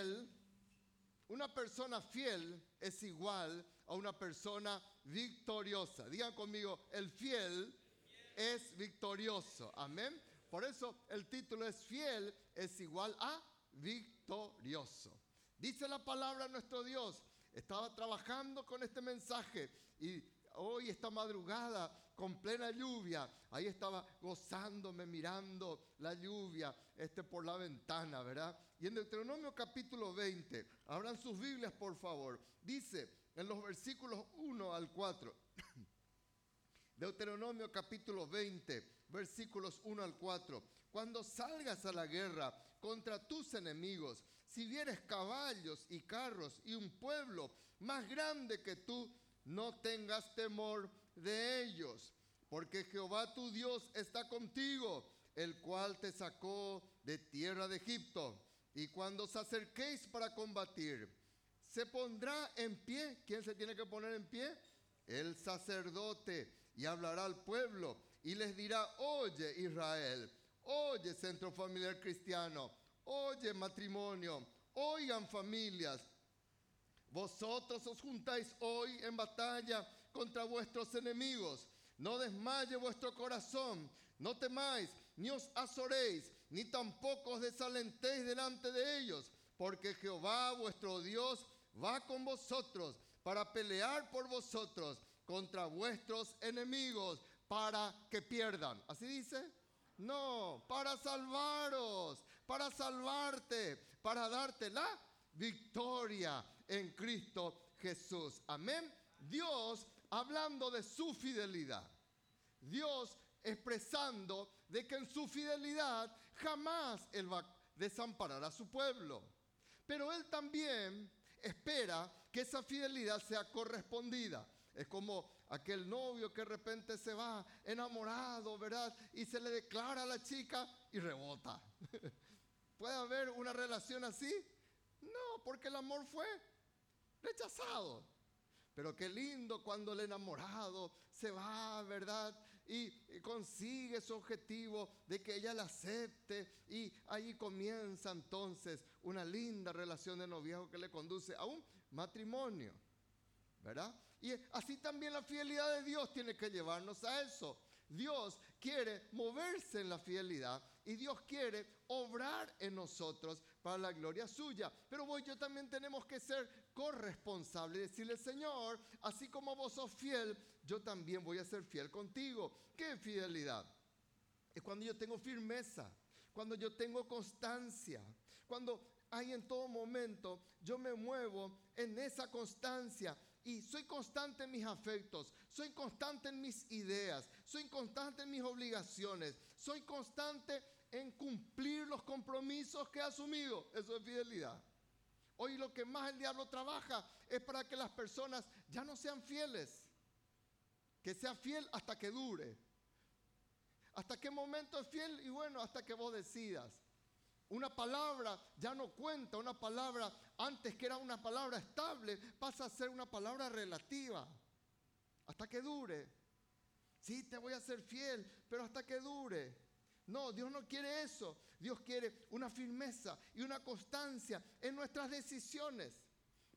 fiel, una persona fiel es igual a una persona victoriosa. Digan conmigo, el fiel es victorioso. Amén. Por eso el título es fiel es igual a victorioso. Dice la palabra nuestro Dios. Estaba trabajando con este mensaje y hoy esta madrugada con plena lluvia, ahí estaba gozándome mirando la lluvia este por la ventana, ¿verdad? Y en Deuteronomio capítulo 20, abran sus Biblias por favor, dice en los versículos 1 al 4. Deuteronomio capítulo 20, versículos 1 al 4. Cuando salgas a la guerra contra tus enemigos, si vieres caballos y carros y un pueblo más grande que tú, no tengas temor de ellos, porque Jehová tu Dios está contigo, el cual te sacó de tierra de Egipto. Y cuando os acerquéis para combatir, se pondrá en pie. ¿Quién se tiene que poner en pie? El sacerdote y hablará al pueblo y les dirá, oye Israel, oye centro familiar cristiano, oye matrimonio, oigan familias, vosotros os juntáis hoy en batalla contra vuestros enemigos. No desmaye vuestro corazón, no temáis, ni os azoréis, ni tampoco os desalentéis delante de ellos, porque Jehová vuestro Dios va con vosotros para pelear por vosotros contra vuestros enemigos para que pierdan. ¿Así dice? No, para salvaros, para salvarte, para darte la victoria en Cristo Jesús. Amén. Dios hablando de su fidelidad. Dios expresando de que en su fidelidad jamás Él va a desamparar a su pueblo. Pero Él también espera que esa fidelidad sea correspondida. Es como aquel novio que de repente se va enamorado, ¿verdad? Y se le declara a la chica y rebota. ¿Puede haber una relación así? No, porque el amor fue rechazado. Pero qué lindo cuando el enamorado se va, ¿verdad? Y consigue su objetivo de que ella la acepte. Y ahí comienza entonces una linda relación de noviazgo que le conduce a un matrimonio. ¿verdad? Y así también la fidelidad de Dios tiene que llevarnos a eso. Dios quiere moverse en la fidelidad y Dios quiere obrar en nosotros para la gloria suya. Pero vos y yo también tenemos que ser corresponsables decirle, Señor, así como vos sos fiel, yo también voy a ser fiel contigo. ¿Qué fidelidad? Es cuando yo tengo firmeza, cuando yo tengo constancia, cuando hay en todo momento yo me muevo en esa constancia y soy constante en mis afectos, soy constante en mis ideas, soy constante en mis obligaciones, soy constante en cumplir los compromisos que he asumido. Eso es fidelidad. Hoy lo que más el diablo trabaja es para que las personas ya no sean fieles, que sea fiel hasta que dure. ¿Hasta qué momento es fiel? Y bueno, hasta que vos decidas. Una palabra ya no cuenta, una palabra antes que era una palabra estable pasa a ser una palabra relativa. Hasta que dure. Sí, te voy a ser fiel, pero hasta que dure. No, Dios no quiere eso. Dios quiere una firmeza y una constancia en nuestras decisiones.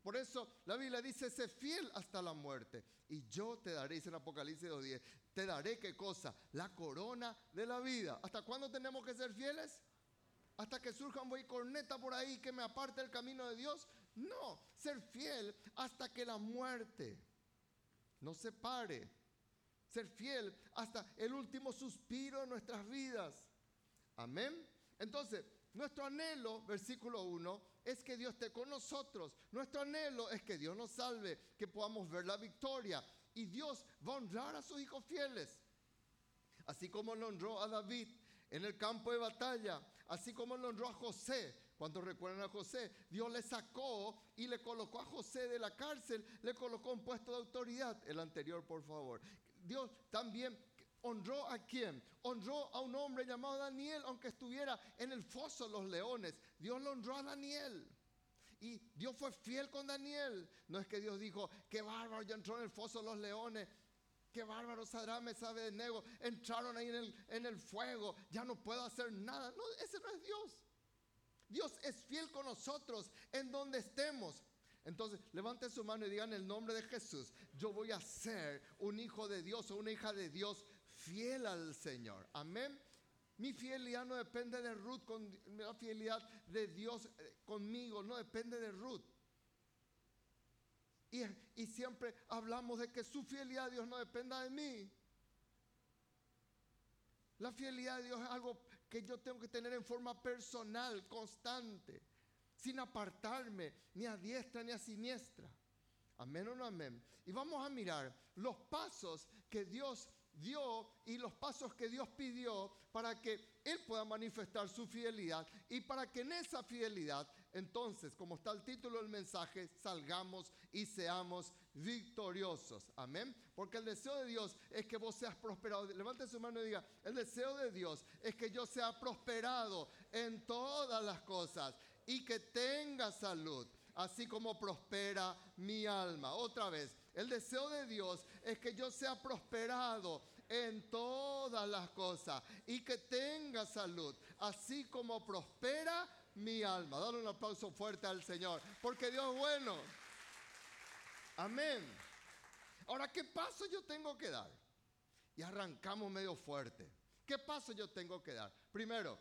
Por eso la Biblia dice, sé fiel hasta la muerte. Y yo te daré, dice en Apocalipsis 2.10, te daré qué cosa? La corona de la vida. ¿Hasta cuándo tenemos que ser fieles? hasta que surja un buey corneta por ahí que me aparte del camino de Dios. No, ser fiel hasta que la muerte no se pare. Ser fiel hasta el último suspiro de nuestras vidas. Amén. Entonces, nuestro anhelo, versículo 1, es que Dios esté con nosotros. Nuestro anhelo es que Dios nos salve, que podamos ver la victoria. Y Dios va a honrar a sus hijos fieles. Así como lo honró a David en el campo de batalla, así como lo honró a José. Cuando recuerdan a José, Dios le sacó y le colocó a José de la cárcel, le colocó un puesto de autoridad. El anterior, por favor. Dios también honró a quién? Honró a un hombre llamado Daniel, aunque estuviera en el foso de los leones. Dios lo honró a Daniel. Y Dios fue fiel con Daniel. No es que Dios dijo, qué bárbaro, ya entró en el foso de los leones qué bárbaro Sadrame sabe de nego, entraron ahí en el, en el fuego, ya no puedo hacer nada. No, ese no es Dios. Dios es fiel con nosotros en donde estemos. Entonces, levante su mano y diga en el nombre de Jesús, yo voy a ser un hijo de Dios o una hija de Dios fiel al Señor. Amén. Mi fidelidad no depende de Ruth, la fidelidad de Dios eh, conmigo no depende de Ruth. Y, y, siempre hablamos de que su fidelidad a Dios no dependa de mí. La fidelidad de Dios es algo que yo tengo que tener en forma personal, constante sin apartarme ni a diestra ni a siniestra. Amén o no amén. Y vamos a mirar los pasos que Dios dio y los pasos que Dios pidió para que Él pueda manifestar su fidelidad y para que en esa fidelidad, entonces, como está el título del mensaje, salgamos y seamos victoriosos. Amén. Porque el deseo de Dios es que vos seas prosperado. Levante su mano y diga, el deseo de Dios es que yo sea prosperado en todas las cosas y que tenga salud, así como prospera mi alma. Otra vez, el deseo de Dios es que yo sea prosperado en todas las cosas y que tenga salud, así como prospera mi alma. Dale un aplauso fuerte al Señor, porque Dios es bueno. Amén. Ahora, ¿qué paso yo tengo que dar? Y arrancamos medio fuerte. ¿Qué paso yo tengo que dar? Primero,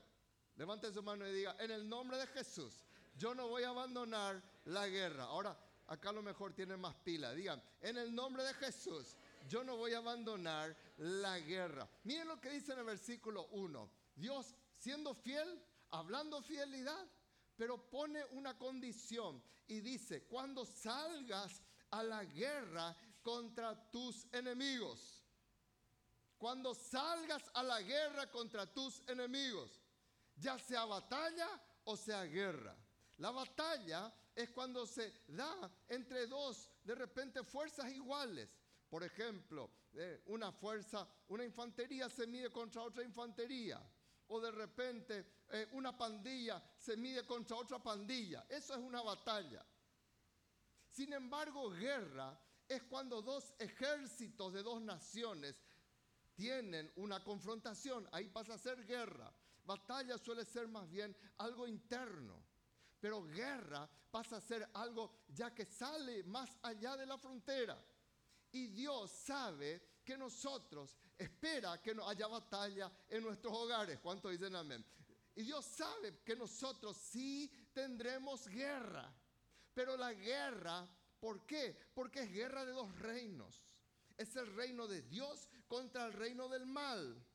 Levante su mano y diga, en el nombre de Jesús, yo no voy a abandonar la guerra. Ahora, acá a lo mejor tienen más pila. Digan, en el nombre de Jesús, yo no voy a abandonar la guerra. Miren lo que dice en el versículo 1. Dios siendo fiel, hablando fidelidad, pero pone una condición y dice, cuando salgas a la guerra contra tus enemigos, cuando salgas a la guerra contra tus enemigos, ya sea batalla o sea guerra. La batalla es cuando se da entre dos, de repente, fuerzas iguales. Por ejemplo, eh, una fuerza, una infantería se mide contra otra infantería. O de repente eh, una pandilla se mide contra otra pandilla. Eso es una batalla. Sin embargo, guerra es cuando dos ejércitos de dos naciones tienen una confrontación. Ahí pasa a ser guerra. Batalla suele ser más bien algo interno, pero guerra pasa a ser algo ya que sale más allá de la frontera. Y Dios sabe que nosotros espera que no haya batalla en nuestros hogares. ¿Cuántos dicen amén? Y Dios sabe que nosotros sí tendremos guerra. Pero la guerra, ¿por qué? Porque es guerra de dos reinos. Es el reino de Dios contra el reino del mal.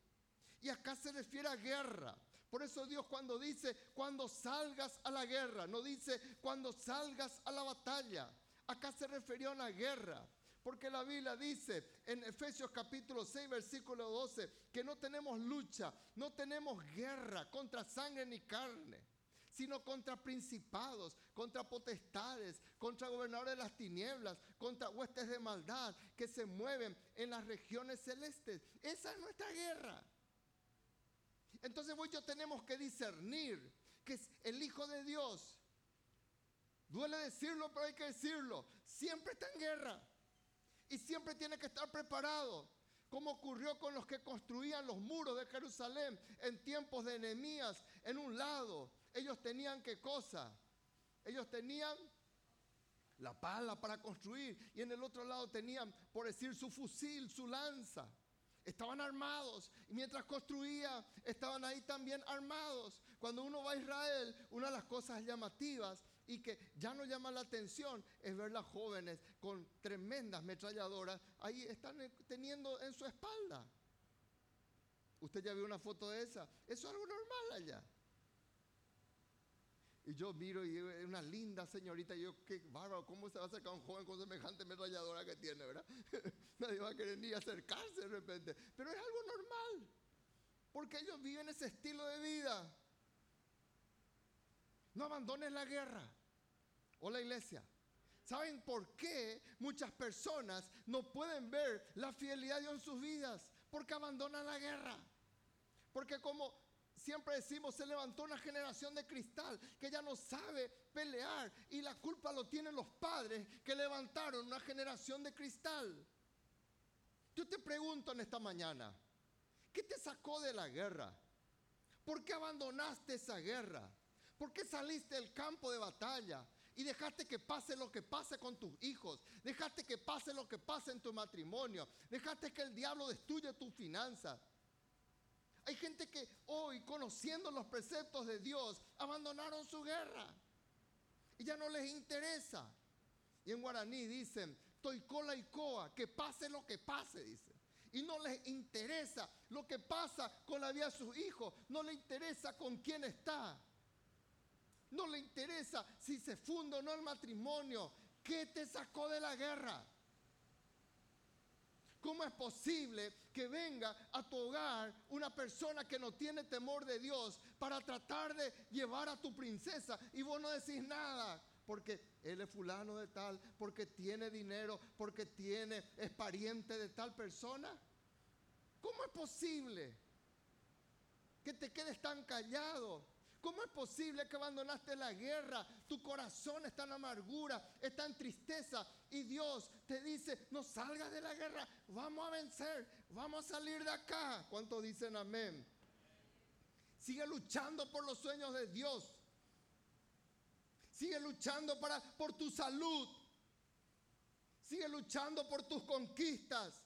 Y acá se refiere a guerra. Por eso Dios cuando dice, cuando salgas a la guerra, no dice cuando salgas a la batalla. Acá se refirió a una guerra. Porque la Biblia dice en Efesios capítulo 6, versículo 12, que no tenemos lucha, no tenemos guerra contra sangre ni carne, sino contra principados, contra potestades, contra gobernadores de las tinieblas, contra huestes de maldad que se mueven en las regiones celestes. Esa es nuestra guerra. Entonces vos y yo tenemos que discernir que es el Hijo de Dios. Duele decirlo, pero hay que decirlo. Siempre está en guerra. Y siempre tiene que estar preparado. Como ocurrió con los que construían los muros de Jerusalén en tiempos de enemías. En un lado, ellos tenían qué cosa? Ellos tenían la pala para construir. Y en el otro lado tenían, por decir, su fusil, su lanza. Estaban armados y mientras construía estaban ahí también armados. Cuando uno va a Israel, una de las cosas llamativas y que ya no llama la atención es ver las jóvenes con tremendas metralladoras ahí están eh, teniendo en su espalda. Usted ya vio una foto de esa. Eso es algo normal allá. Y yo miro y es una linda señorita. Y yo, qué bárbaro, ¿cómo se va a acercar un joven con semejante ametralladora que tiene, verdad? Nadie va a querer ni acercarse de repente. Pero es algo normal. Porque ellos viven ese estilo de vida. No abandones la guerra o la iglesia. ¿Saben por qué muchas personas no pueden ver la fidelidad de Dios en sus vidas? Porque abandonan la guerra. Porque como siempre decimos, se levantó una generación de cristal que ya no sabe pelear y la culpa lo tienen los padres que levantaron una generación de cristal. Yo te pregunto en esta mañana, ¿qué te sacó de la guerra? ¿Por qué abandonaste esa guerra? ¿Por qué saliste del campo de batalla? Y dejaste que pase lo que pase con tus hijos. Dejaste que pase lo que pase en tu matrimonio. Dejaste que el diablo destruya tus finanzas. Hay gente que hoy, conociendo los preceptos de Dios, abandonaron su guerra. Y ya no les interesa. Y en guaraní dicen, toicola y coa, que pase lo que pase, dice. Y no les interesa lo que pasa con la vida de sus hijos. No les interesa con quién está. No le interesa si se funda o no el matrimonio. ¿Qué te sacó de la guerra? ¿Cómo es posible que venga a tu hogar una persona que no tiene temor de Dios para tratar de llevar a tu princesa y vos no decís nada? Porque él es fulano de tal, porque tiene dinero, porque tiene, es pariente de tal persona. ¿Cómo es posible que te quedes tan callado? ¿Cómo es posible que abandonaste la guerra? Tu corazón está en amargura, está en tristeza y Dios te dice, no salgas de la guerra, vamos a vencer, vamos a salir de acá. ¿Cuántos dicen amén? Sigue luchando por los sueños de Dios. Sigue luchando para, por tu salud. Sigue luchando por tus conquistas.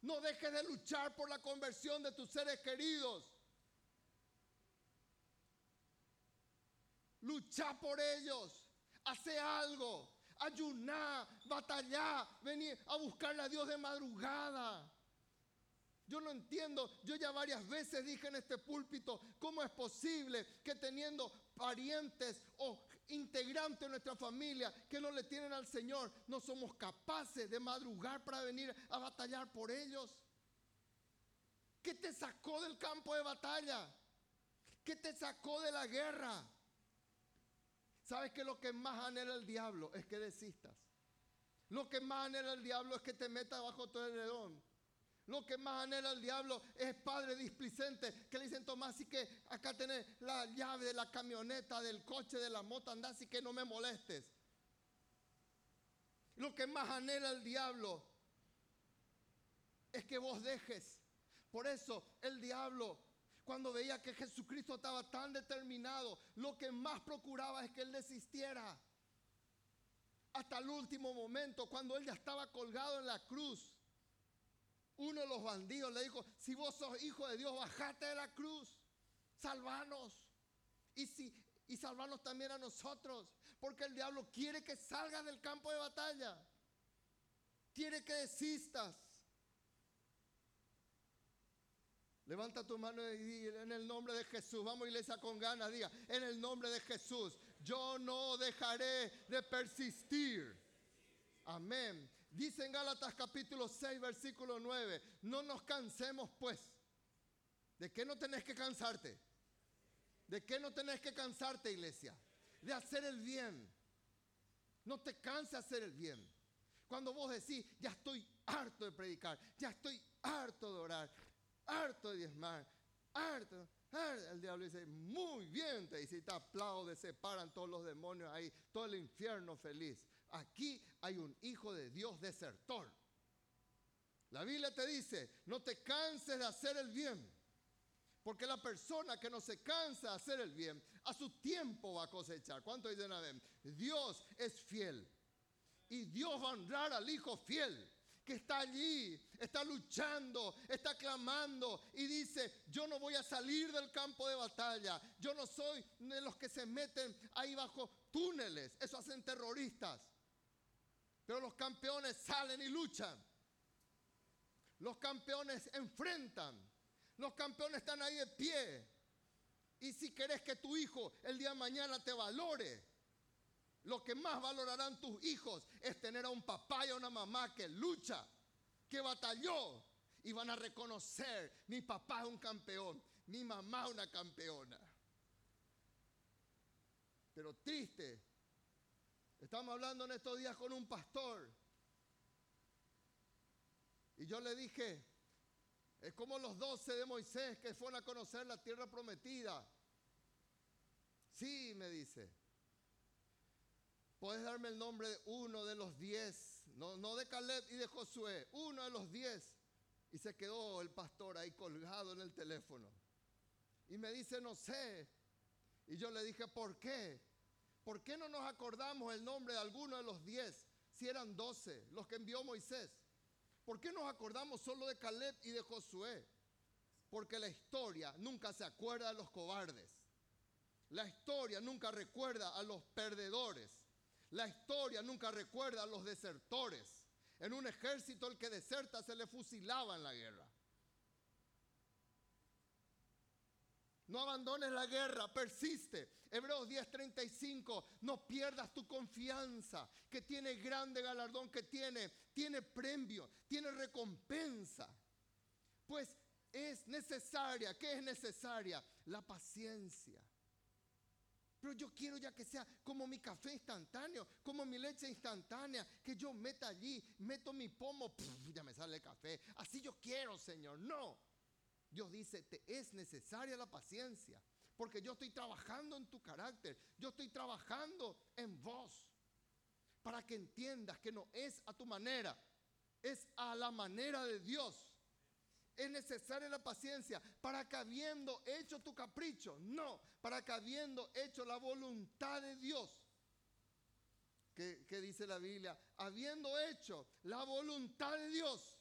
No dejes de luchar por la conversión de tus seres queridos. Lucha por ellos. Hace algo. Ayuná, batallá, venir a buscarle a Dios de madrugada. Yo no entiendo, yo ya varias veces dije en este púlpito, ¿cómo es posible que teniendo parientes o integrantes de nuestra familia que no le tienen al Señor, no somos capaces de madrugar para venir a batallar por ellos? ¿Qué te sacó del campo de batalla? ¿Qué te sacó de la guerra? ¿Sabes que lo que más anhela el diablo es que desistas? Lo que más anhela el diablo es que te metas bajo tu heredón. Lo que más anhela el diablo es padre displicente que le dicen Tomás, así que acá tenés la llave de la camioneta, del coche, de la moto, anda así que no me molestes. Lo que más anhela el diablo es que vos dejes. Por eso el diablo cuando veía que Jesucristo estaba tan determinado, lo que más procuraba es que él desistiera. Hasta el último momento, cuando él ya estaba colgado en la cruz, uno de los bandidos le dijo, si vos sos hijo de Dios, bajate de la cruz, salvanos. Y, si, y salvanos también a nosotros, porque el diablo quiere que salgas del campo de batalla, quiere que desistas. Levanta tu mano y di en el nombre de Jesús. Vamos iglesia con ganas, diga, en el nombre de Jesús, yo no dejaré de persistir. Amén. Dice en Gálatas capítulo 6, versículo 9, no nos cansemos pues. ¿De qué no tenés que cansarte? ¿De qué no tenés que cansarte, iglesia? De hacer el bien. No te canses hacer el bien. Cuando vos decís, ya estoy harto de predicar, ya estoy harto de orar, harto de diezmar, harto, El diablo dice, muy bien, te dice, y te aplaude, se todos los demonios ahí, todo el infierno feliz. Aquí hay un hijo de Dios desertor. La Biblia te dice, no te canses de hacer el bien, porque la persona que no se cansa de hacer el bien, a su tiempo va a cosechar. ¿Cuánto dicen amén? Dios es fiel. Y Dios va a honrar al hijo fiel está allí, está luchando, está clamando y dice, yo no voy a salir del campo de batalla, yo no soy de los que se meten ahí bajo túneles, eso hacen terroristas, pero los campeones salen y luchan, los campeones enfrentan, los campeones están ahí de pie. Y si querés que tu hijo el día de mañana te valore, lo que más valorarán tus hijos es tener a un papá y a una mamá que lucha, que batalló. Y van a reconocer, mi papá es un campeón, mi mamá es una campeona. Pero triste, estamos hablando en estos días con un pastor. Y yo le dije, es como los doce de Moisés que fueron a conocer la tierra prometida. Sí, me dice. Puedes darme el nombre de uno de los diez, no, no de Caleb y de Josué, uno de los diez. Y se quedó el pastor ahí colgado en el teléfono. Y me dice, no sé. Y yo le dije, ¿por qué? ¿Por qué no nos acordamos el nombre de alguno de los diez, si eran doce, los que envió Moisés? ¿Por qué nos acordamos solo de Caleb y de Josué? Porque la historia nunca se acuerda de los cobardes. La historia nunca recuerda a los perdedores. La historia nunca recuerda a los desertores. En un ejército el que deserta se le fusilaba en la guerra. No abandones la guerra, persiste. Hebreos 10:35, no pierdas tu confianza, que tiene grande galardón, que tiene, tiene premio, tiene recompensa. Pues es necesaria, ¿qué es necesaria? La paciencia. Pero yo quiero ya que sea como mi café instantáneo, como mi leche instantánea, que yo meta allí, meto mi pomo, ya me sale café. Así yo quiero, Señor. No. Dios dice, te es necesaria la paciencia, porque yo estoy trabajando en tu carácter, yo estoy trabajando en vos, para que entiendas que no es a tu manera, es a la manera de Dios. Es necesaria la paciencia para que habiendo hecho tu capricho, no, para que habiendo hecho la voluntad de Dios. ¿Qué, dice la Biblia? Habiendo hecho la voluntad de Dios,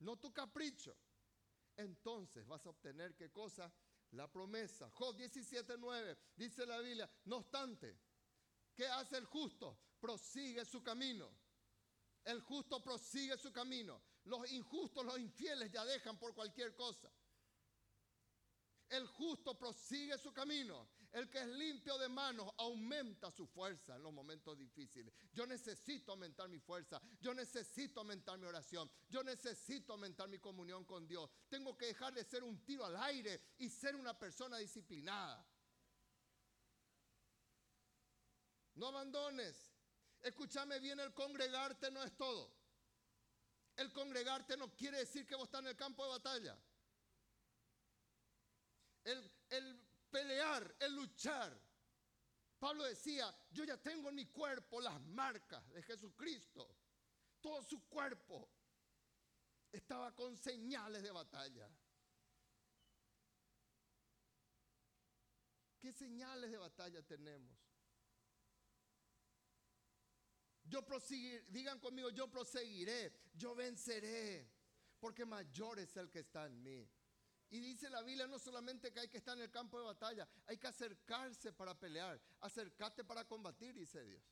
no tu capricho, entonces vas a obtener qué cosa? La promesa. Job 17:9 dice la Biblia, no obstante, ¿qué hace el justo? Prosigue su camino. El justo prosigue su camino. Los injustos, los infieles ya dejan por cualquier cosa. El justo prosigue su camino. El que es limpio de manos aumenta su fuerza en los momentos difíciles. Yo necesito aumentar mi fuerza. Yo necesito aumentar mi oración. Yo necesito aumentar mi comunión con Dios. Tengo que dejar de ser un tiro al aire y ser una persona disciplinada. No abandones. Escúchame bien, el congregarte no es todo. El congregarte no quiere decir que vos estás en el campo de batalla. El, pelear, el luchar. Pablo decía, yo ya tengo en mi cuerpo las marcas de Jesucristo. Todo su cuerpo estaba con señales de batalla. ¿Qué señales de batalla tenemos? Yo proseguiré, digan conmigo, yo proseguiré, yo venceré, porque mayor es el que está en mí. Y dice la Biblia no solamente que hay que estar en el campo de batalla, hay que acercarse para pelear, acercarte para combatir, dice Dios.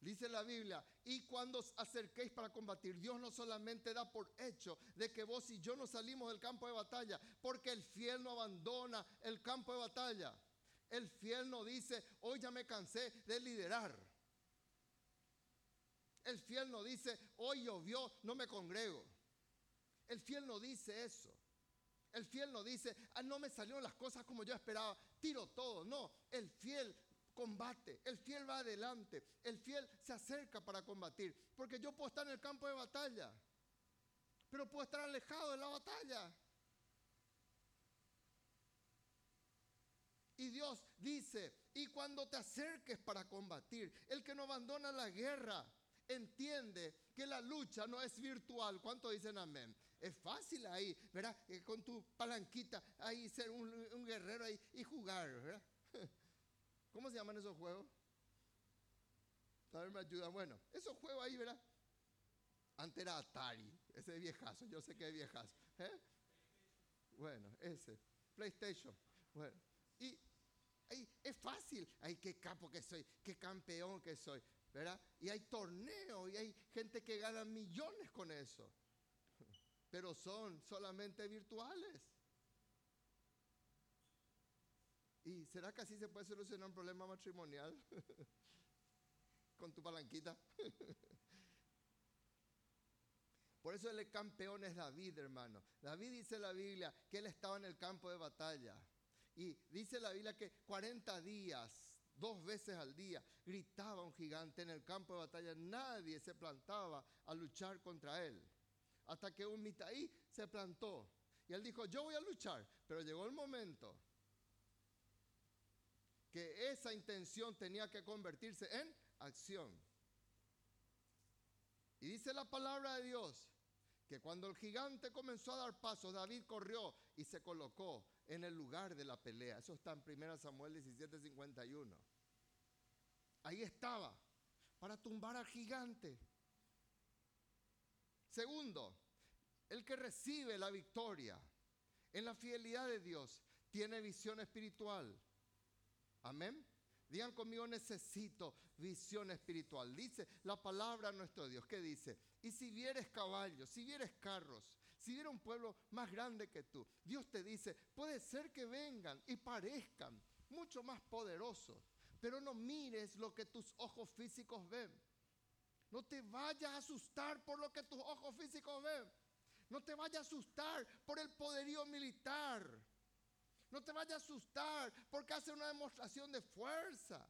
Dice la Biblia, y cuando os acerquéis para combatir, Dios no solamente da por hecho de que vos y yo no salimos del campo de batalla, porque el fiel no abandona el campo de batalla. El fiel no dice, hoy ya me cansé de liderar. El fiel no dice, hoy llovió, no me congrego. El fiel no dice eso. El fiel no dice, ah, no me salieron las cosas como yo esperaba, tiro todo. No, el fiel combate, el fiel va adelante, el fiel se acerca para combatir. Porque yo puedo estar en el campo de batalla, pero puedo estar alejado de la batalla. Y Dios dice, y cuando te acerques para combatir, el que no abandona la guerra, entiende que la lucha no es virtual. ¿Cuánto dicen amén? Es fácil ahí, ¿verdad? Eh, con tu palanquita ahí ser un, guerrero ahí y jugar, ¿verdad? ¿Cómo se llaman esos juegos? A ver, me ayuda. Bueno, esos juegos ahí, ¿verdad? Antes era Atari, ese es viejazo, yo sé que es viejazo. ¿eh? Bueno, ese, PlayStation. Bueno, es fácil. Ay, qué capo que soy, qué campeón que soy, ¿verdad? Y hay torneos y hay gente que gana millones con eso. Pero son solamente virtuales. ¿Y será que así se puede solucionar un problema matrimonial? con tu palanquita. Por eso el campeón es David, hermano. David dice en la Biblia que él estaba en el campo de batalla. Y dice la Biblia que 40 días, dos veces al día, gritaba un gigante en el campo de batalla. Nadie se plantaba a luchar contra él. Hasta que un mitaí se plantó. Y él dijo, yo voy a luchar. Pero llegó el momento que esa intención tenía que convertirse en acción. Y dice la palabra de Dios que cuando el gigante comenzó a dar pasos, David corrió y se colocó en el lugar de la pelea. Eso está en 1 Samuel 17:51. Ahí estaba, para tumbar al gigante. Segundo, el que recibe la victoria en la fidelidad de Dios tiene visión espiritual. Amén. Digan conmigo, necesito visión espiritual. Dice la palabra nuestro Dios. ¿Qué dice? Y si vieres caballos, si vieres carros, si vieres un pueblo más grande que tú, Dios te dice, puede ser que vengan y parezcan mucho más poderosos, pero no mires lo que tus ojos físicos ven. No te vayas a asustar por lo que tus ojos físicos ven. No te vayas a asustar por el poderío militar. No te vayas a asustar porque hace una demostración de fuerza.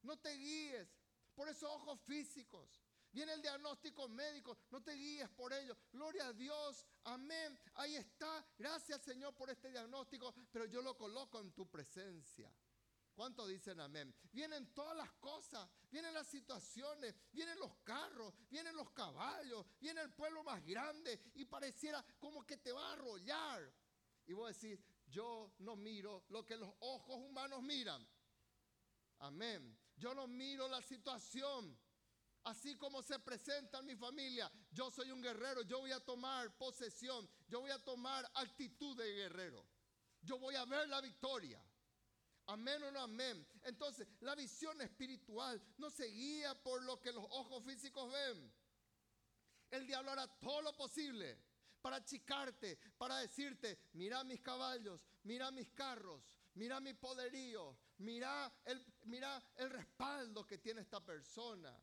No te guíes por esos ojos físicos. Viene el diagnóstico médico, no te guíes por ello. Gloria a Dios, amén. Ahí está. Gracias Señor por este diagnóstico, pero yo lo coloco en tu presencia. ¿Cuántos dicen amén? Vienen todas las cosas, vienen las situaciones, vienen los carros, vienen los caballos, viene el pueblo más grande y pareciera como que te va a arrollar. Y vos decís, yo no miro lo que los ojos humanos miran. Amén. Yo no miro la situación. Así como se presenta en mi familia, yo soy un guerrero, yo voy a tomar posesión, yo voy a tomar actitud de guerrero. Yo voy a ver la victoria. Amén o no amén. Entonces, la visión espiritual no se guía por lo que los ojos físicos ven. El diablo hará todo lo posible para achicarte, para decirte, mira mis caballos, mira mis carros, mira mi poderío, mira el, mira el respaldo que tiene esta persona.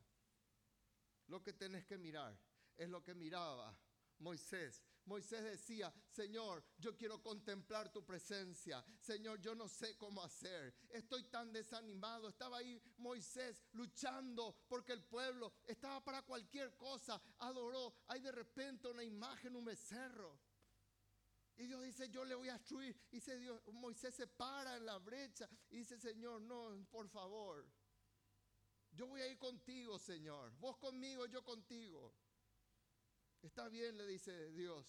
Lo que tenés que mirar es lo que miraba Moisés. Moisés decía, Señor, yo quiero contemplar tu presencia. Señor, yo no sé cómo hacer. Estoy tan desanimado. Estaba ahí Moisés luchando porque el pueblo estaba para cualquier cosa. Adoró. Hay de repente una imagen, un becerro. Y Dios dice, yo le voy a destruir. Y dice Dios, Moisés se para en la brecha y dice, Señor, no, por favor. Yo voy a ir contigo, Señor. Vos conmigo, yo contigo. Está bien, le dice Dios.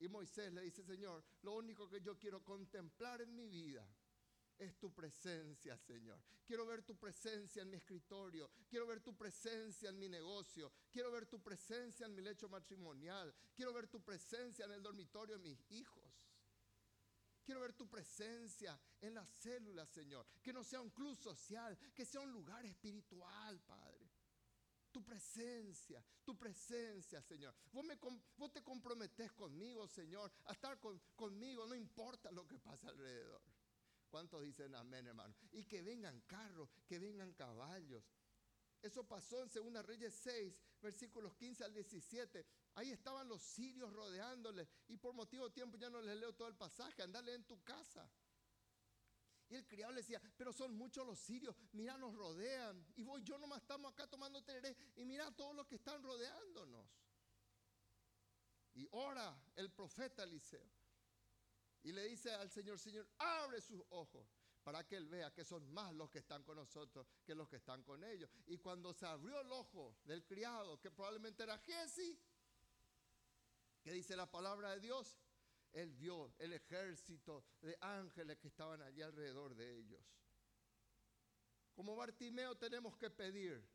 Y Moisés le dice, Señor, lo único que yo quiero contemplar en mi vida es tu presencia, Señor. Quiero ver tu presencia en mi escritorio. Quiero ver tu presencia en mi negocio. Quiero ver tu presencia en mi lecho matrimonial. Quiero ver tu presencia en el dormitorio de mis hijos. Quiero ver tu presencia en las células, Señor. Que no sea un club social, que sea un lugar espiritual, Padre tu presencia, tu presencia, Señor. Vos, te comprometés conmigo, Señor, a estar conmigo, no importa lo que pasa alrededor. ¿Cuántos dicen amén, hermano? Y que vengan carros, que vengan caballos. Eso pasó en 2 Reyes 6, versículos 15 al 17. Ahí estaban los sirios rodeándoles. Y por motivo de tiempo ya no les leo todo el pasaje. Andale en tu casa. Y el criado le decía, pero son muchos los sirios, mira, nos rodean. Y voy, yo nomás estamos acá tomando tereré. Y mira todos los que están rodeándonos. Y ora el profeta Eliseo. Y le dice al Señor, Señor, abre sus ojos para que él vea que son más los que están con nosotros que los que están con ellos. Y cuando se abrió el ojo del criado, que probablemente era Jesse, que dice la palabra de Dios, él vio el ejército de ángeles que estaban allí alrededor de ellos. Como Bartimeo tenemos que pedir.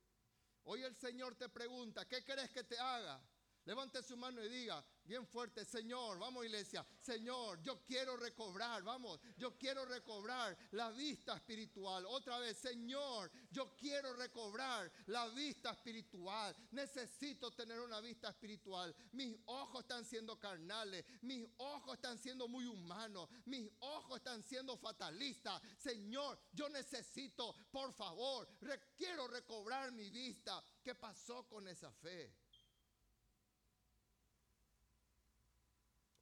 Hoy el Señor te pregunta, ¿qué querés que te haga? Levante su mano y diga bien fuerte, Señor, vamos iglesia, Señor, yo quiero recobrar, vamos, yo quiero recobrar la vista espiritual. Otra vez, Señor, yo quiero recobrar la vista espiritual. Necesito tener una vista espiritual. Mis ojos están siendo carnales, mis ojos están siendo muy humanos, mis ojos están siendo fatalistas. Señor, yo necesito, por favor, quiero recobrar mi vista. ¿Qué pasó con esa fe?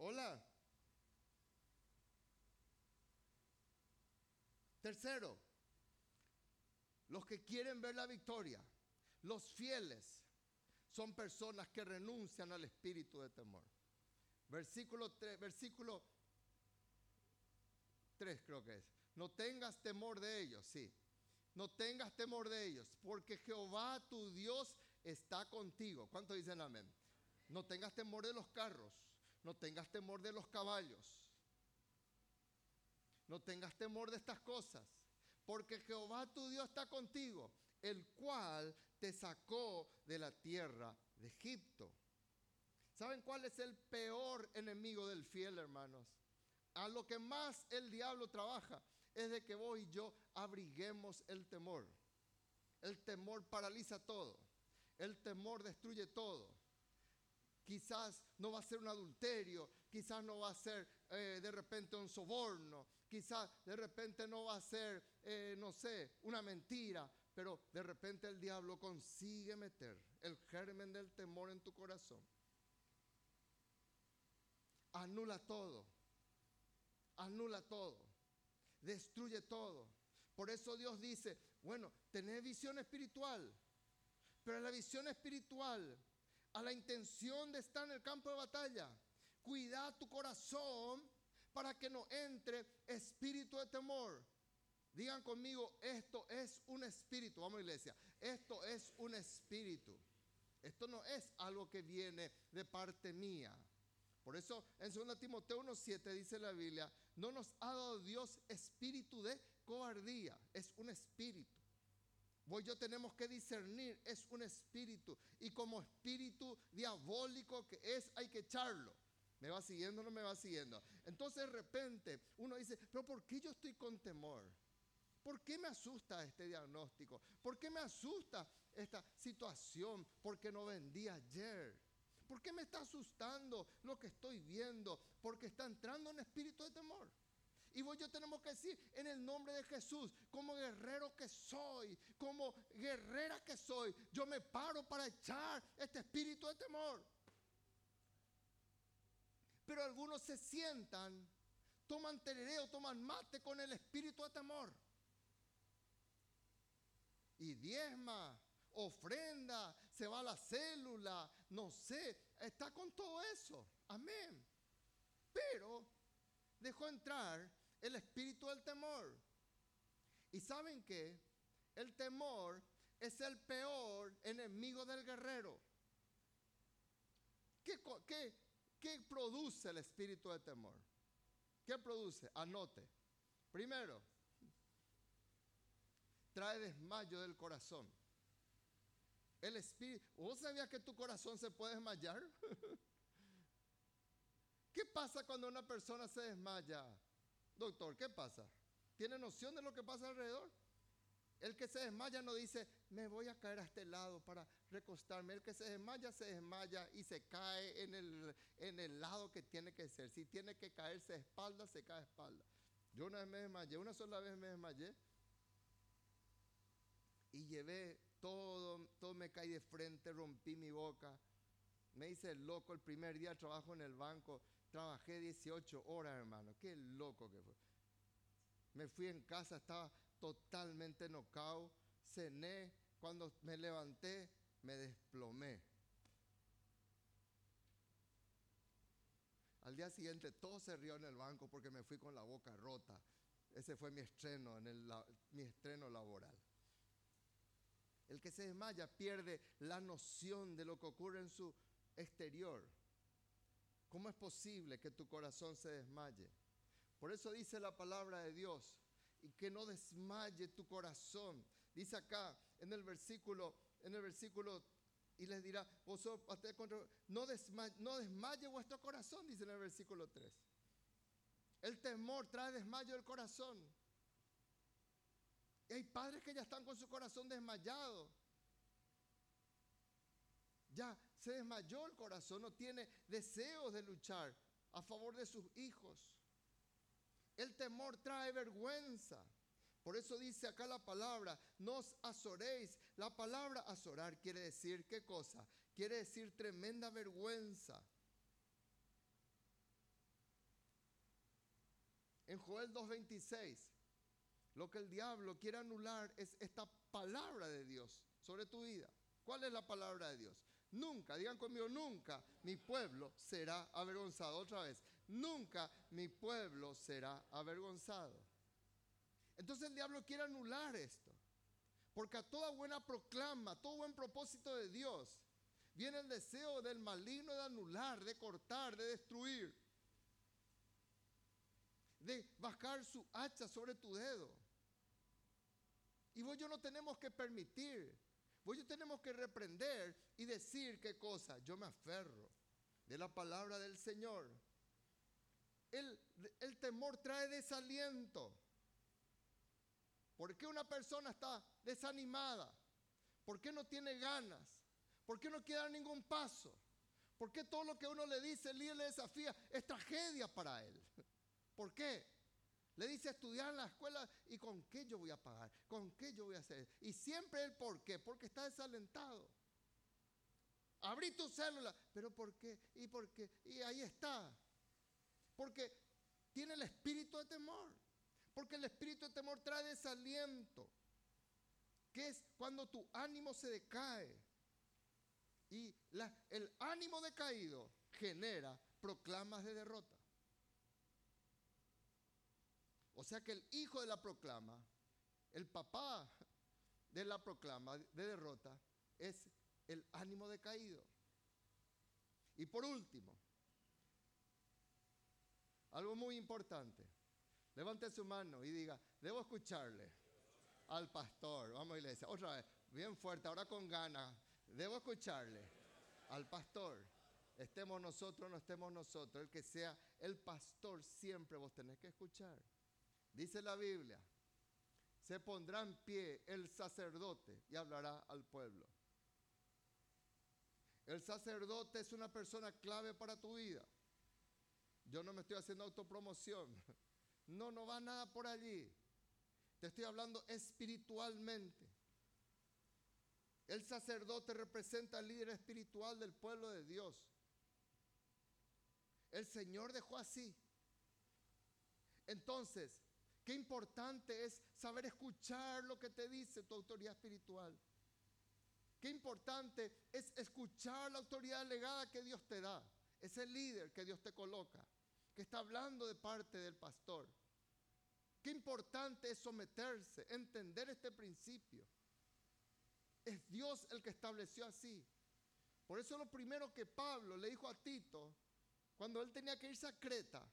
Hola. Tercero, los que quieren ver la victoria, los fieles, son personas que renuncian al espíritu de temor. Versículo 3, versículo 3 creo que es. No tengas temor de ellos, sí. No tengas temor de ellos, porque Jehová tu Dios está contigo. ¿Cuánto dicen amén? No tengas temor de los carros, no tengas temor de los caballos. no tengas temor de estas cosas, porque Jehová tu Dios está contigo, el cual te sacó de la tierra de Egipto. ¿Saben cuál es el peor enemigo del fiel, hermanos? A lo que más el diablo trabaja es de que vos y yo abriguemos el temor. El temor paraliza todo. El temor destruye todo. Quizás no va a ser un adulterio, quizás no va a ser eh, de repente un soborno, quizás de repente no va a ser, eh, no sé, una mentira, pero de repente el diablo consigue meter el germen del temor en tu corazón. Anula todo, anula todo, destruye todo. Por eso Dios dice, bueno, tenés visión espiritual, pero la visión espiritual, a la intención de estar en el campo de batalla, cuida tu corazón para que no entre espíritu de temor. Digan conmigo, esto es un espíritu. Vamos iglesia, esto es un espíritu. Esto no es algo que viene de parte mía. Por eso en 2 Timoteo 1.7 dice la Biblia, no nos ha dado Dios espíritu de cobardía, es un espíritu. Vos yo tenemos que discernir, es un espíritu. Y como espíritu diabólico que es, hay que echarlo. ¿Me va siguiendo no me va siguiendo? Entonces de repente uno dice, pero ¿por qué yo estoy con temor? ¿Por qué me asusta este diagnóstico? ¿Por qué me asusta esta situación? Porque no vendí ayer. ¿Por qué me está asustando lo que estoy viendo? Porque está entrando en espíritu de temor. Y vos yo tenemos que decir, en el nombre de Jesús, como guerrero que soy, como guerrera que soy, yo me paro para echar este espíritu de temor. Pero algunos se sientan, toman terereo, toman mate con el espíritu de temor. Y diezma, ofrenda, se va a la célula, no sé, está con todo eso. Amén. Pero dejó entrar el espíritu del temor. ¿Y saben qué? El temor es el peor enemigo del guerrero. ¿Qué, qué, qué produce el espíritu de temor? ¿Qué produce? Anote. Primero, trae desmayo del corazón. El espíritu, ¿vos sabías que tu corazón se puede desmayar? ¿Qué pasa cuando una persona se desmaya? Doctor, ¿qué pasa? ¿Tiene noción de lo que pasa alrededor? El que se desmaya no dice, me voy a caer a este lado para recostarme. El que se desmaya, se desmaya y se cae en el, en el lado que tiene que ser. Si tiene que caerse de espalda, se cae de espalda. Yo una vez me desmayé, una sola vez me desmayé. Y llevé todo, todo me caí de frente, rompí mi boca. Me hice loco el primer día trabajo en el banco. Trabajé 18 horas, hermano. Qué loco que fue. Me fui en casa, estaba totalmente nocao. Cené. Cuando me levanté, me desplomé. Al día siguiente, todo se rió en el banco porque me fui con la boca rota. Ese fue mi estreno, mi estreno laboral. El que se desmaya pierde la noción de lo que ocurre en su exterior. ¿Cómo es posible que tu corazón se desmaye? Por eso dice la palabra de Dios, y que no desmaye tu corazón. Dice acá en el versículo, en el versículo, y les dirá, vosotros, no, desmaye, no desmaye vuestro corazón, dice en el versículo 3. El temor trae desmayo del corazón. Y hay padres que ya están con su corazón desmayado. Ya se desmayó el corazón, no tiene deseos de luchar a favor de sus hijos. El temor trae vergüenza. Por eso dice acá la palabra, no os azoréis. La palabra azorar quiere decir qué cosa? Quiere decir tremenda vergüenza. En Joel 2.26, lo que el diablo quiere anular es esta palabra de Dios sobre tu vida. ¿Cuál es la palabra de Dios? Nunca, digan conmigo, nunca mi pueblo será avergonzado. Otra vez, nunca mi pueblo será avergonzado. Entonces el diablo quiere anular esto. Porque a toda buena proclama, todo buen propósito de Dios, viene el deseo del maligno de anular, de cortar, de destruir. de bajar su hacha sobre tu dedo. Y vos yo no tenemos que permitir, yo tenemos que reprender y decir qué cosa, yo me aferro de la palabra del Señor. El, el temor trae desaliento. ¿Por qué una persona está desanimada? ¿Por qué no tiene ganas? ¿Por qué no quiere dar ningún paso? ¿Por qué todo lo que uno le dice, el líder le desafía, es tragedia para él? ¿Por qué? Le dice estudiar en la escuela y con qué yo voy a pagar, con qué yo voy a hacer. Y siempre el por qué, porque está desalentado. Abrí tu célula, pero ¿por qué? ¿Y por qué? Y ahí está. Porque tiene el espíritu de temor. Porque el espíritu de temor trae desaliento. Que es cuando tu ánimo se decae. Y el ánimo decaído genera proclamas de derrota. O sea que el hijo de la proclama, el papá de la proclama de derrota, es el ánimo decaído. Y por último, algo muy importante. Levante su mano y diga, debo escucharle al pastor. Vamos iglesia. Otra vez, bien fuerte, ahora con ganas. Debo escucharle al pastor. Estemos nosotros no estemos nosotros. El que sea el pastor, siempre vos tenés que escuchar. Dice la Biblia, se pondrá en pie el sacerdote y hablará al pueblo. El sacerdote es una persona clave para tu vida. Yo no me estoy haciendo autopromoción. No, no va nada por allí. Te estoy hablando espiritualmente. El sacerdote representa al líder espiritual del pueblo de Dios. El Señor dejó así. Entonces, Qué importante es saber escuchar lo que te dice tu autoridad espiritual. Qué importante es escuchar la autoridad legada que Dios te da. Ese líder que Dios te coloca, que está hablando de parte del pastor. Qué importante es someterse, entender este principio. Es Dios el que estableció así. Por eso lo primero que Pablo le dijo a Tito, cuando él tenía que irse a Creta,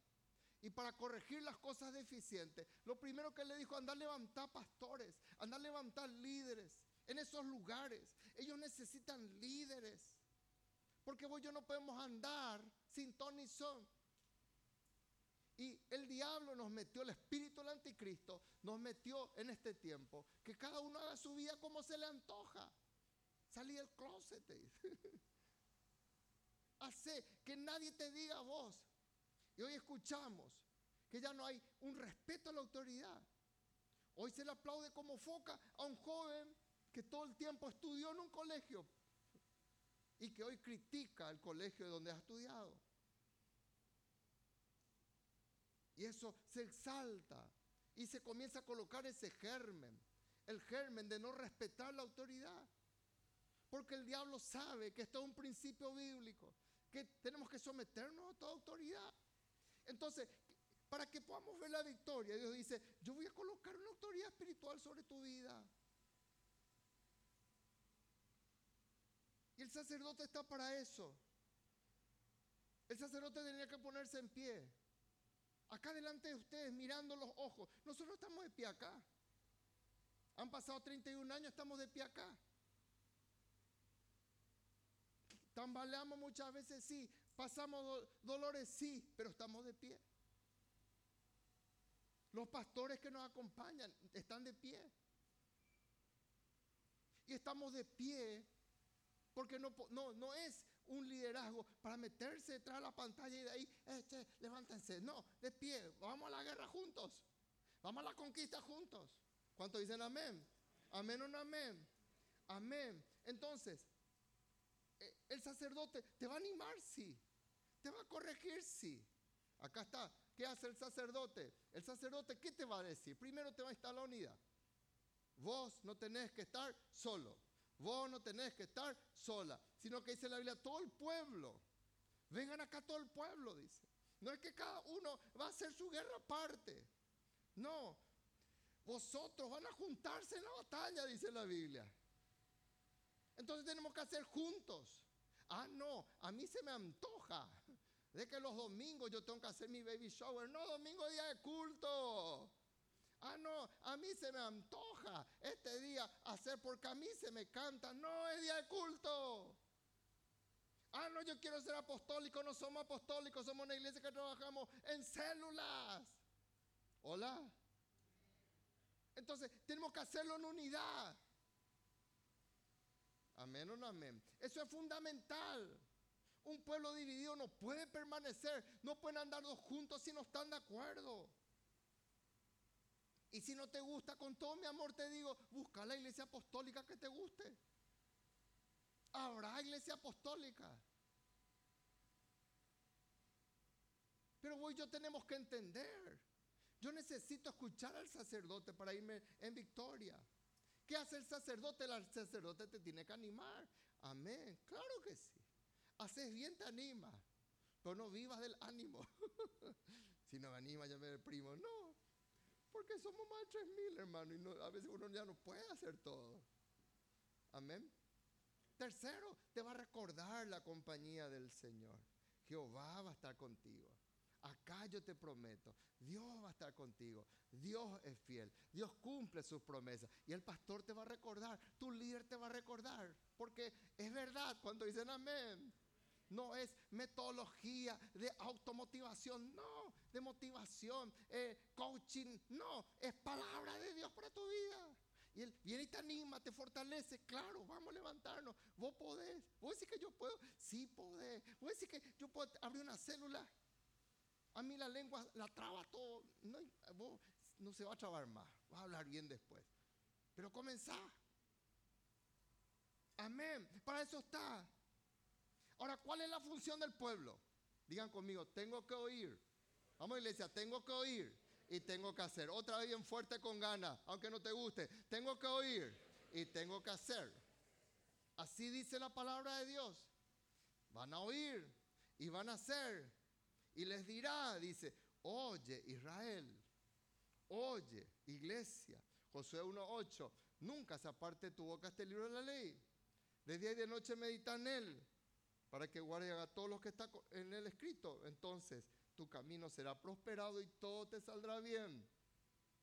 y para corregir las cosas deficientes, lo primero que le dijo, anda a levantar pastores, anda a levantar líderes en esos lugares. Ellos necesitan líderes. Porque vos yo no podemos andar sin ton ni son. Y el diablo nos metió, el espíritu del anticristo nos metió en este tiempo, que cada uno haga su vida como se le antoja. Salí del closet, Hace que nadie te diga a vos, y hoy escuchamos que ya no hay un respeto a la autoridad. Hoy se le aplaude como foca a un joven que todo el tiempo estudió en un colegio y que hoy critica el colegio donde ha estudiado. Y eso se exalta y se comienza a colocar ese germen, el germen de no respetar la autoridad. Porque el diablo sabe que esto es un principio bíblico, que tenemos que someternos a toda autoridad. Entonces, para que podamos ver la victoria, Dios dice, yo voy a colocar una autoridad espiritual sobre tu vida. Y el sacerdote está para eso. El sacerdote tenía que ponerse en pie. Acá delante de ustedes, mirando los ojos. Nosotros estamos de pie acá. Han pasado 31 años, estamos de pie acá. Tambaleamos muchas veces, sí. Pasamos dolores, sí, pero estamos de pie. Los pastores que nos acompañan están de pie. Y estamos de pie porque no, no, no es un liderazgo para meterse detrás de la pantalla y de ahí, este, levántense. No, de pie, vamos a la guerra juntos. Vamos a la conquista juntos. ¿Cuántos dicen amén? Amén o no amén. Amén. Entonces, eh, el sacerdote te va a animar, sí. Va a corregir, sí. Acá está. ¿Qué hace el sacerdote? El sacerdote, ¿qué te va a decir? Primero te va a instalar la unidad. Vos no tenés que estar solo. Vos no tenés que estar sola. Sino que dice la Biblia, todo el pueblo. Vengan acá todo el pueblo, dice. No es que cada uno va a hacer su guerra aparte. No. Vosotros van a juntarse en la batalla, dice la Biblia. Entonces tenemos que hacer juntos. Ah, no, a mí se me antoja de que los domingos yo tengo que hacer mi baby shower. No, domingo es día de culto. Ah, no, a mí se me antoja este día hacer porque a mí se me canta. No, es día de culto. Ah, no, yo quiero ser apostólico. No somos apostólicos, somos una iglesia que trabajamos en células. Hola. Entonces, tenemos que hacerlo en unidad. Amén o no amén. Eso es fundamental. Un pueblo dividido no puede permanecer, no pueden andar dos juntos si no están de acuerdo. Y si no te gusta, con todo mi amor te digo, busca la iglesia apostólica que te guste. Habrá iglesia apostólica. Pero hoy yo tenemos que entender. Yo necesito escuchar al sacerdote para irme en victoria. ¿Qué hace el sacerdote? El sacerdote te tiene que animar. Amén. Claro que sí. Haces bien, te anima. Pero no vivas del ánimo. si no me anima, ya me deprimo. No. Porque somos más de tres mil, hermano. Y a veces uno ya no puede hacer todo. Amén. Tercero, te va a recordar la compañía del Señor. Jehová va a estar contigo. Acá yo te prometo, Dios va a estar contigo. Dios es fiel. Dios cumple sus promesas. Y el pastor te va a recordar, tu líder te va a recordar. Porque es verdad cuando dicen amén. No es metodología de automotivación, no, de motivación, eh, coaching, no, es palabra de Dios para tu vida. Y Él viene y te anima, te fortalece. Claro, vamos a levantarnos. Vos podés. Vos decís que yo puedo. Sí podés. Vos decís que yo puedo abrir una célula. A mí la lengua la traba todo. No, no se va a trabar más. Vas a hablar bien después. Pero comenzá. Amén. Para eso está. Ahora, ¿cuál es la función del pueblo? Digan conmigo, tengo que oír. Vamos, iglesia, tengo que oír y tengo que hacer. Otra vez bien fuerte con ganas, aunque no te guste. Tengo que oír y tengo que hacer. Así dice la palabra de Dios. Van a oír y van a hacer. Y les dirá, dice, oye Israel, oye iglesia. Josué 1.8, nunca se aparte tu boca este libro de la ley. De día y de noche medita en él, para que guarde a todos los que está en el escrito. Entonces tu camino será prosperado y todo te saldrá bien.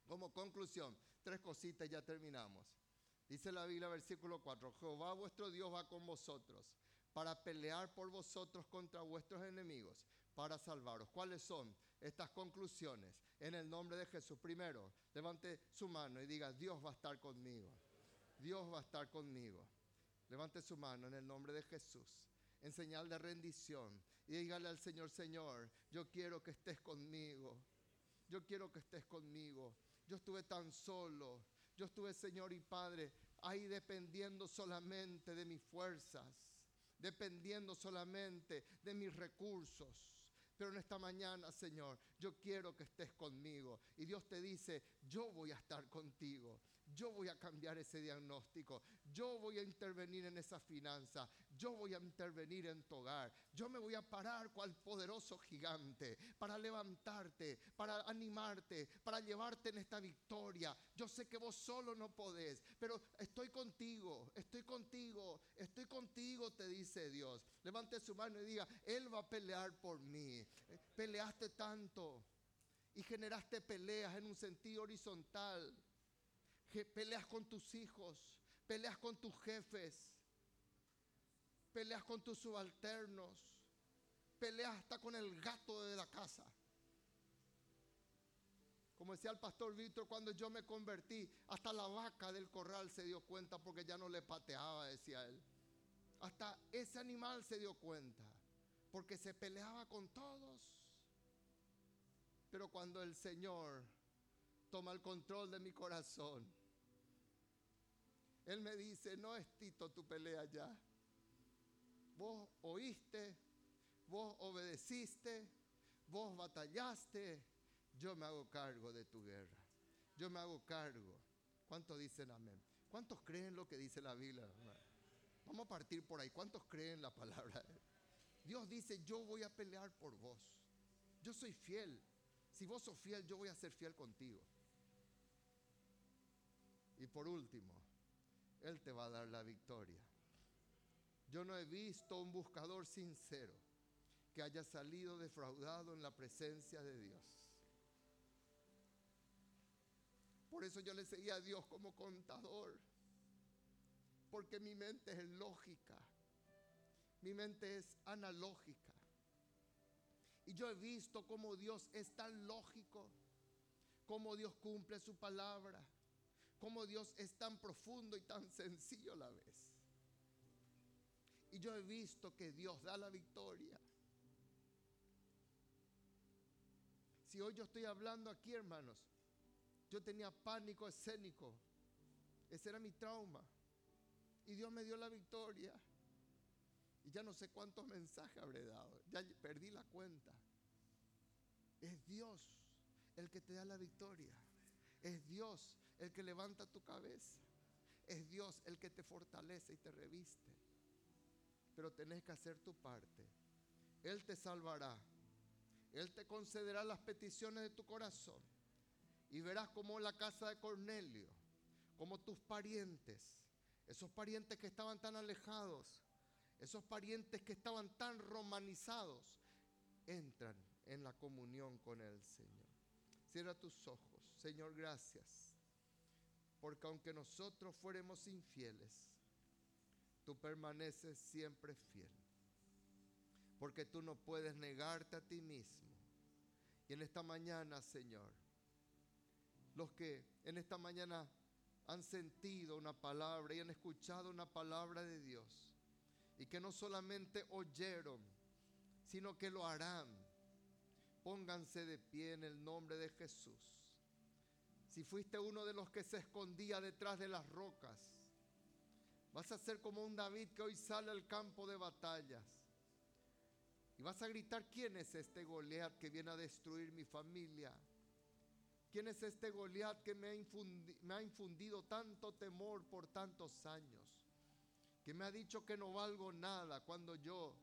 Como conclusión, tres cositas y ya terminamos. Dice la Biblia, versículo 4, Jehová vuestro Dios va con vosotros para pelear por vosotros contra vuestros enemigos para salvaros. ¿Cuáles son estas conclusiones? En el nombre de Jesús. Primero, levante su mano y diga, Dios va a estar conmigo. Dios va a estar conmigo. Levante su mano en el nombre de Jesús, en señal de rendición. Y dígale al Señor, Señor, yo quiero que estés conmigo. Yo quiero que estés conmigo. Yo estuve tan solo. Yo estuve, Señor y Padre, ahí dependiendo solamente de mis fuerzas, dependiendo solamente de mis recursos pero en esta mañana, Señor, yo quiero que estés conmigo. Y Dios te dice, yo voy a estar contigo. Yo voy a cambiar ese diagnóstico. Yo voy a intervenir en esa finanza. Yo voy a intervenir en tu hogar. Yo me voy a parar cual poderoso gigante para levantarte, para animarte, para llevarte en esta victoria. Yo sé que vos solo no podés, pero estoy contigo, estoy contigo, estoy contigo, te dice Dios. Levante su mano y diga, Él va a pelear por mí. Peleaste tanto y generaste peleas en un sentido horizontal peleas con tus hijos, peleas con tus jefes, peleas con tus subalternos, peleas hasta con el gato de la casa. Como decía el pastor Víctor, cuando yo me convertí, hasta la vaca del corral se dio cuenta porque ya no le pateaba, decía él. Hasta ese animal se dio cuenta, porque se peleaba con todos. Pero cuando el Señor toma el control de mi corazón, él me dice, no es Tito tu pelea ya. Vos oíste, vos obedeciste, vos batallaste, yo me hago cargo de tu guerra. Yo me hago cargo. ¿Cuántos dicen amén? ¿Cuántos creen lo que dice la Biblia? Vamos a partir por ahí. ¿Cuántos creen la palabra? Dios dice, yo voy a pelear por vos. Yo soy fiel. Si vos sos fiel, yo voy a ser fiel contigo. Y por último, él te va a dar la victoria. Yo no he visto un buscador sincero que haya salido defraudado en la presencia de Dios. Por eso yo le seguía a Dios como contador, porque mi mente es lógica, mi mente es analógica. Y yo he visto cómo Dios es tan lógico, cómo Dios cumple su palabra, cómo Dios es tan profundo y tan sencillo a la vez. Y yo he visto que Dios da la victoria. Si hoy yo estoy hablando aquí, hermanos, yo tenía pánico escénico. Ese era mi trauma. Y Dios me dio la victoria. Y ya no sé cuántos mensajes habré dado. Ya perdí la cuenta. Es Dios el que te da la victoria. Es Dios el que levanta tu cabeza. Es Dios el que te fortalece y te reviste. Pero tenés que hacer tu parte. Él te salvará. Él te concederá las peticiones de tu corazón. Y verás como la casa de Cornelio, como tus parientes, esos parientes que estaban tan alejados, esos parientes que estaban tan romanizados, entran en la comunión con el Señor. Cierra tus ojos. Señor, gracias. Porque aunque nosotros fuéramos infieles, tú permaneces siempre fiel. Porque tú no puedes negarte a ti mismo. Y en esta mañana, Señor, los que en esta mañana han sentido una palabra y han escuchado una palabra de Dios, y que no solamente oyeron, sino que lo harán. Pónganse de pie en el nombre de Jesús. Si fuiste uno de los que se escondía detrás de las rocas, vas a ser como un David que hoy sale al campo de batallas. Y vas a gritar, ¿quién es este Goliat que viene a destruir mi familia? ¿Quién es este Goliat que me ha, me ha infundido tanto temor por tantos años? que me ha dicho que no valgo nada cuando yo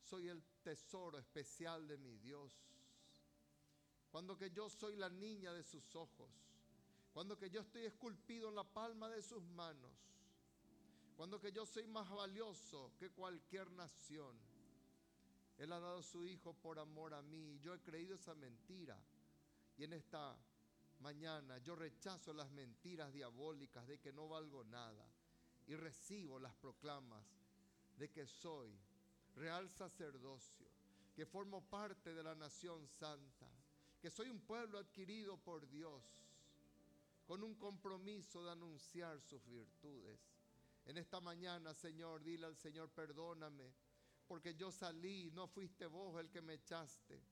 soy el tesoro especial de mi Dios. Cuando que yo soy la niña de sus ojos. Cuando que yo estoy esculpido en la palma de sus manos. Cuando que yo soy más valioso que cualquier nación. Él ha dado su hijo por amor a mí. Y yo he creído esa mentira. Y en esta mañana yo rechazo las mentiras diabólicas de que no valgo nada y recibo las proclamas de que soy real sacerdocio, que formo parte de la nación santa, que soy un pueblo adquirido por Dios, con un compromiso de anunciar sus virtudes. En esta mañana, Señor, dile al Señor, perdóname, porque yo salí, no fuiste vos el que me echaste,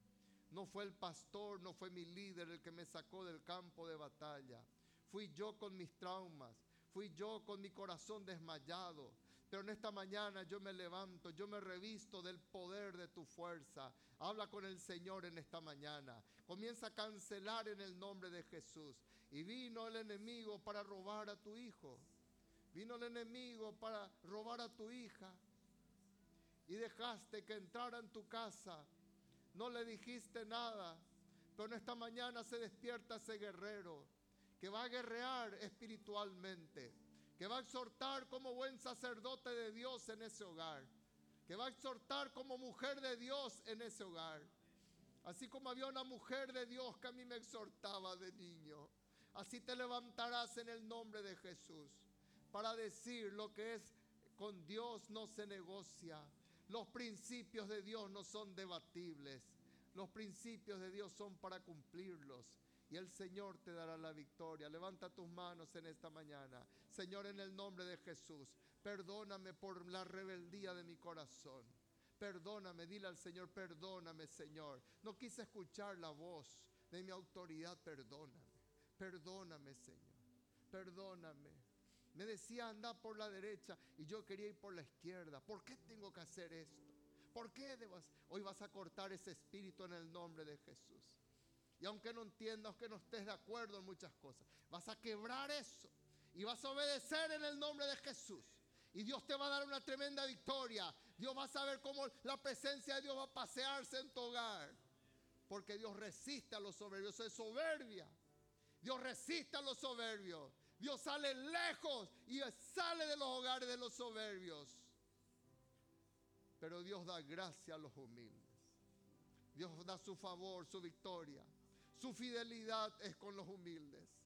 no fue el pastor, no fue mi líder el que me sacó del campo de batalla, fui yo con mis traumas, Fui yo con mi corazón desmayado. Pero en esta mañana yo me levanto, yo me revisto del poder de tu fuerza. Habla con el Señor en esta mañana. Comienza a cancelar en el nombre de Jesús. Y vino el enemigo para robar a tu hijo. Vino el enemigo para robar a tu hija. Y dejaste que entrara en tu casa. No le dijiste nada. Pero en esta mañana se despierta ese guerrero que va a guerrear espiritualmente, que va a exhortar como buen sacerdote de Dios en ese hogar, que va a exhortar como mujer de Dios en ese hogar. Así como había una mujer de Dios que a mí me exhortaba de niño, así te levantarás en el nombre de Jesús para decir lo que es con Dios no se negocia. Los principios de Dios no son debatibles. Los principios de Dios son para cumplirlos y el Señor te dará la victoria. Levanta tus manos en esta mañana. Señor, en el nombre de Jesús, perdóname por la rebeldía de mi corazón. Perdóname, dile al Señor, perdóname, Señor. No quise escuchar la voz de mi autoridad, perdóname. Perdóname, Señor. Perdóname. Me decía anda por la derecha y yo quería ir por la izquierda. ¿Por qué tengo que hacer esto? ¿Por qué? Hoy vas a cortar ese espíritu en el nombre de Jesús. Y aunque no entiendas, que no estés de acuerdo en muchas cosas, vas a quebrar eso y vas a obedecer en el nombre de Jesús. Y Dios te va a dar una tremenda victoria. Dios va a saber cómo la presencia de Dios va a pasearse en tu hogar. Porque Dios resiste a los soberbios. Eso es soberbia. Dios resiste a los soberbios. Dios sale lejos y sale de los hogares de los soberbios. Pero Dios da gracia a los humildes. Dios da su favor, su victoria. Su fidelidad es con los humildes.